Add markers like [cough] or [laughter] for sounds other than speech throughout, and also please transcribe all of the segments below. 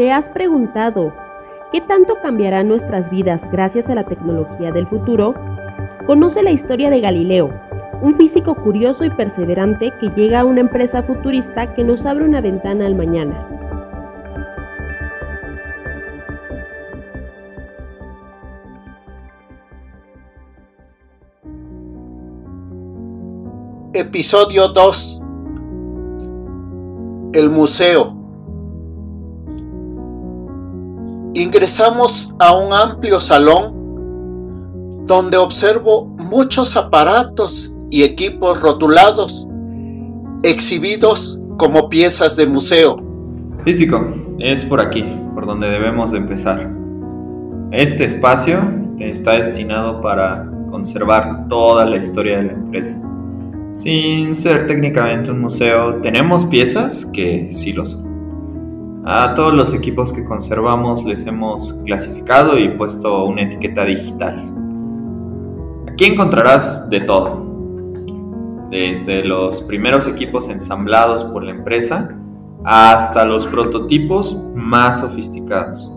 ¿Te has preguntado qué tanto cambiarán nuestras vidas gracias a la tecnología del futuro? Conoce la historia de Galileo, un físico curioso y perseverante que llega a una empresa futurista que nos abre una ventana al mañana. Episodio 2 El museo Ingresamos a un amplio salón donde observo muchos aparatos y equipos rotulados, exhibidos como piezas de museo. Físico, es por aquí, por donde debemos de empezar. Este espacio está destinado para conservar toda la historia de la empresa. Sin ser técnicamente un museo, tenemos piezas que sí lo son. A todos los equipos que conservamos les hemos clasificado y puesto una etiqueta digital. Aquí encontrarás de todo, desde los primeros equipos ensamblados por la empresa hasta los prototipos más sofisticados.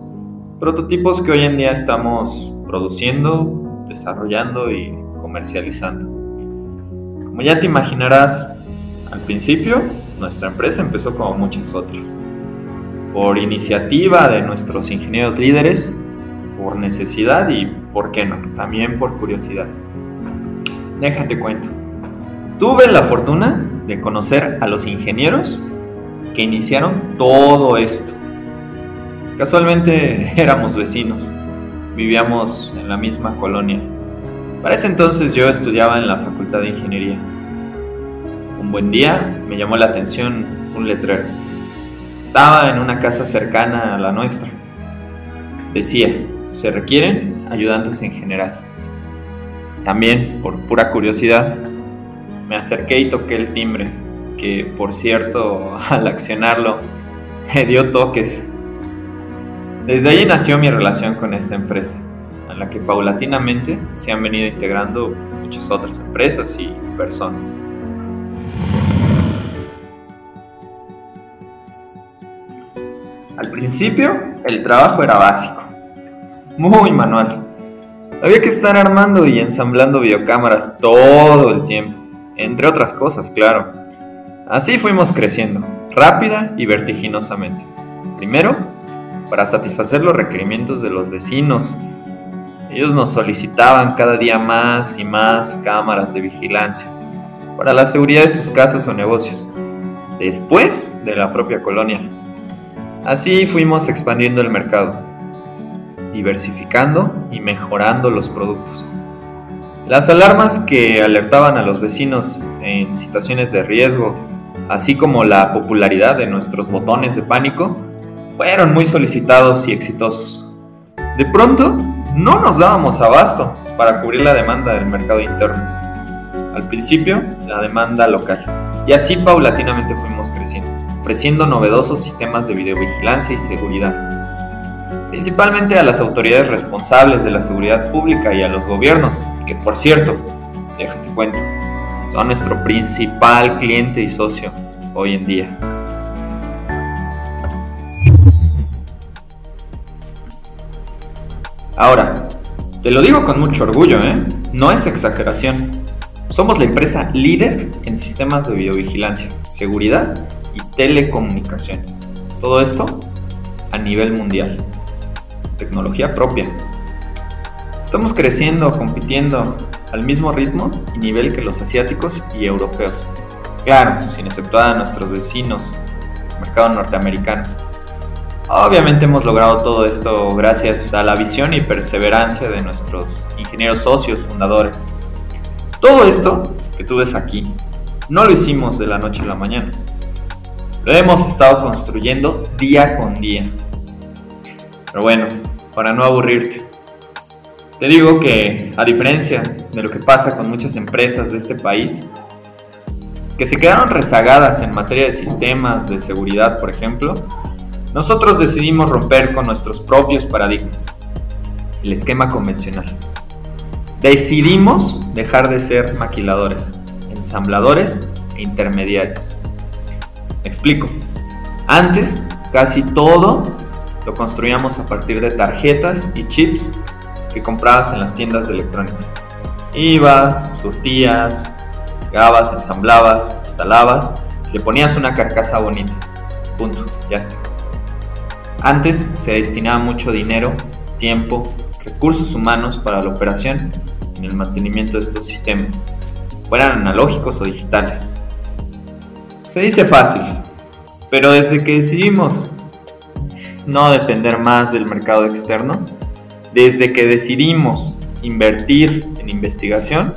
Prototipos que hoy en día estamos produciendo, desarrollando y comercializando. Como ya te imaginarás, al principio nuestra empresa empezó como muchas otras. Por iniciativa de nuestros ingenieros líderes, por necesidad y, ¿por qué no?, también por curiosidad. Déjate cuento. Tuve la fortuna de conocer a los ingenieros que iniciaron todo esto. Casualmente [laughs] éramos vecinos, vivíamos en la misma colonia para ese entonces yo estudiaba en la Facultad de Ingeniería. Un buen día me llamó la atención un letrero. Estaba en una casa cercana a la nuestra. Decía, se requieren ayudantes en general. También, por pura curiosidad, me acerqué y toqué el timbre, que por cierto, [laughs] al accionarlo, me dio toques. Desde ahí nació mi relación con esta empresa en la que paulatinamente se han venido integrando muchas otras empresas y personas. Al principio el trabajo era básico, muy manual. Había que estar armando y ensamblando videocámaras todo el tiempo, entre otras cosas, claro. Así fuimos creciendo, rápida y vertiginosamente. Primero, para satisfacer los requerimientos de los vecinos ellos nos solicitaban cada día más y más cámaras de vigilancia para la seguridad de sus casas o negocios, después de la propia colonia. Así fuimos expandiendo el mercado, diversificando y mejorando los productos. Las alarmas que alertaban a los vecinos en situaciones de riesgo, así como la popularidad de nuestros botones de pánico, fueron muy solicitados y exitosos. De pronto, no nos dábamos abasto para cubrir la demanda del mercado interno. Al principio, la demanda local. Y así paulatinamente fuimos creciendo, ofreciendo novedosos sistemas de videovigilancia y seguridad. Principalmente a las autoridades responsables de la seguridad pública y a los gobiernos, que por cierto, déjate cuento, son nuestro principal cliente y socio hoy en día. Ahora, te lo digo con mucho orgullo, ¿eh? No es exageración. Somos la empresa líder en sistemas de videovigilancia, seguridad y telecomunicaciones. Todo esto a nivel mundial. Tecnología propia. Estamos creciendo, compitiendo al mismo ritmo y nivel que los asiáticos y europeos. Claro, sin exceptuar a nuestros vecinos, mercado norteamericano. Obviamente hemos logrado todo esto gracias a la visión y perseverancia de nuestros ingenieros socios fundadores. Todo esto que tú ves aquí no lo hicimos de la noche a la mañana. Lo hemos estado construyendo día con día. Pero bueno, para no aburrirte, te digo que a diferencia de lo que pasa con muchas empresas de este país, que se quedaron rezagadas en materia de sistemas de seguridad, por ejemplo, nosotros decidimos romper con nuestros propios paradigmas, el esquema convencional. Decidimos dejar de ser maquiladores, ensambladores e intermediarios. Explico. Antes, casi todo lo construíamos a partir de tarjetas y chips que comprabas en las tiendas de electrónica. Ibas, surtías, pegabas, ensamblabas, instalabas, le ponías una carcasa bonita. Punto, ya está. Antes se destinaba mucho dinero, tiempo, recursos humanos para la operación y el mantenimiento de estos sistemas, fueran analógicos o digitales. Se dice fácil, pero desde que decidimos no depender más del mercado externo, desde que decidimos invertir en investigación,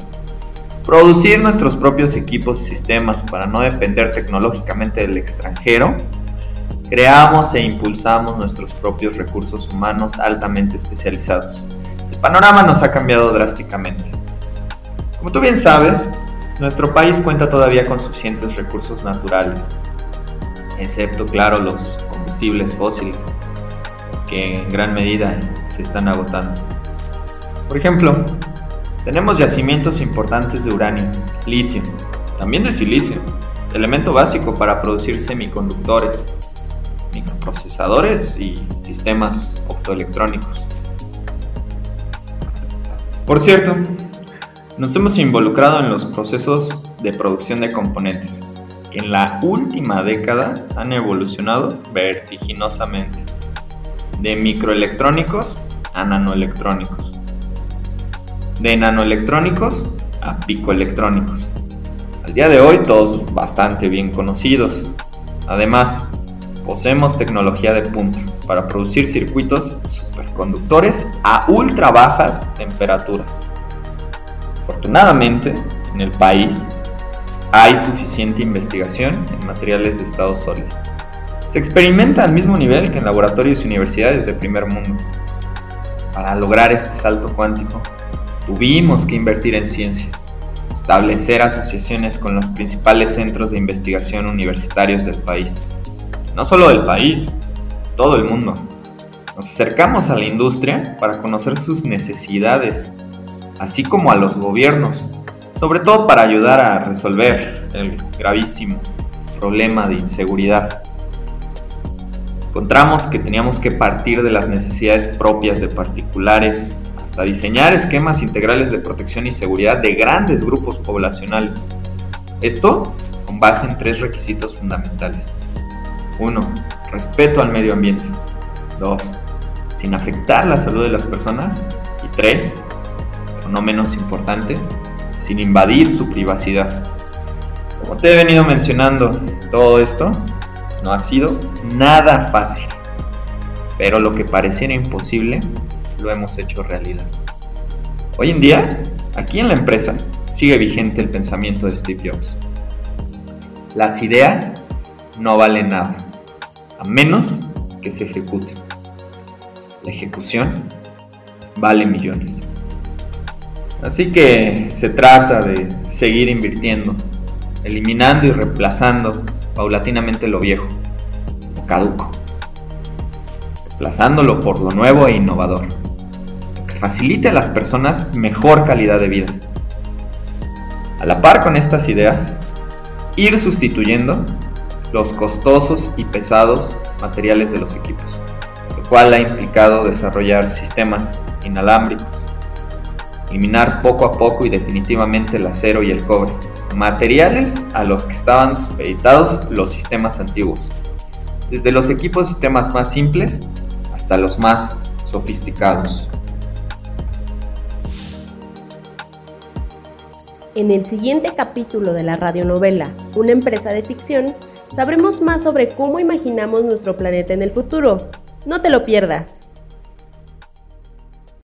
producir nuestros propios equipos y sistemas para no depender tecnológicamente del extranjero, creamos e impulsamos nuestros propios recursos humanos altamente especializados. El panorama nos ha cambiado drásticamente. Como tú bien sabes, nuestro país cuenta todavía con suficientes recursos naturales, excepto, claro, los combustibles fósiles, que en gran medida se están agotando. Por ejemplo, tenemos yacimientos importantes de uranio, litio, también de silicio, elemento básico para producir semiconductores, microprocesadores y sistemas optoelectrónicos. Por cierto, nos hemos involucrado en los procesos de producción de componentes, que en la última década han evolucionado vertiginosamente, de microelectrónicos a nanoelectrónicos, de nanoelectrónicos a picoelectrónicos. Al día de hoy todos bastante bien conocidos. Además, poseemos tecnología de punta para producir circuitos superconductores a ultra bajas temperaturas. Afortunadamente, en el país hay suficiente investigación en materiales de estado sólido. Se experimenta al mismo nivel que en laboratorios y universidades de primer mundo. Para lograr este salto cuántico, tuvimos que invertir en ciencia, establecer asociaciones con los principales centros de investigación universitarios del país no solo del país, todo el mundo. Nos acercamos a la industria para conocer sus necesidades, así como a los gobiernos, sobre todo para ayudar a resolver el gravísimo problema de inseguridad. Encontramos que teníamos que partir de las necesidades propias de particulares hasta diseñar esquemas integrales de protección y seguridad de grandes grupos poblacionales. Esto con base en tres requisitos fundamentales. 1. Respeto al medio ambiente. 2. Sin afectar la salud de las personas. Y 3. No menos importante, sin invadir su privacidad. Como te he venido mencionando, todo esto no ha sido nada fácil. Pero lo que pareciera imposible, lo hemos hecho realidad. Hoy en día, aquí en la empresa, sigue vigente el pensamiento de Steve Jobs. Las ideas no valen nada a menos que se ejecute. La ejecución vale millones. Así que se trata de seguir invirtiendo, eliminando y reemplazando paulatinamente lo viejo, lo caduco, reemplazándolo por lo nuevo e innovador, que facilite a las personas mejor calidad de vida. A la par con estas ideas, ir sustituyendo los costosos y pesados materiales de los equipos, lo cual ha implicado desarrollar sistemas inalámbricos, eliminar poco a poco y definitivamente el acero y el cobre, materiales a los que estaban supeditados los sistemas antiguos, desde los equipos sistemas más simples hasta los más sofisticados. En el siguiente capítulo de la radionovela Una empresa de ficción, sabremos más sobre cómo imaginamos nuestro planeta en el futuro. No te lo pierdas.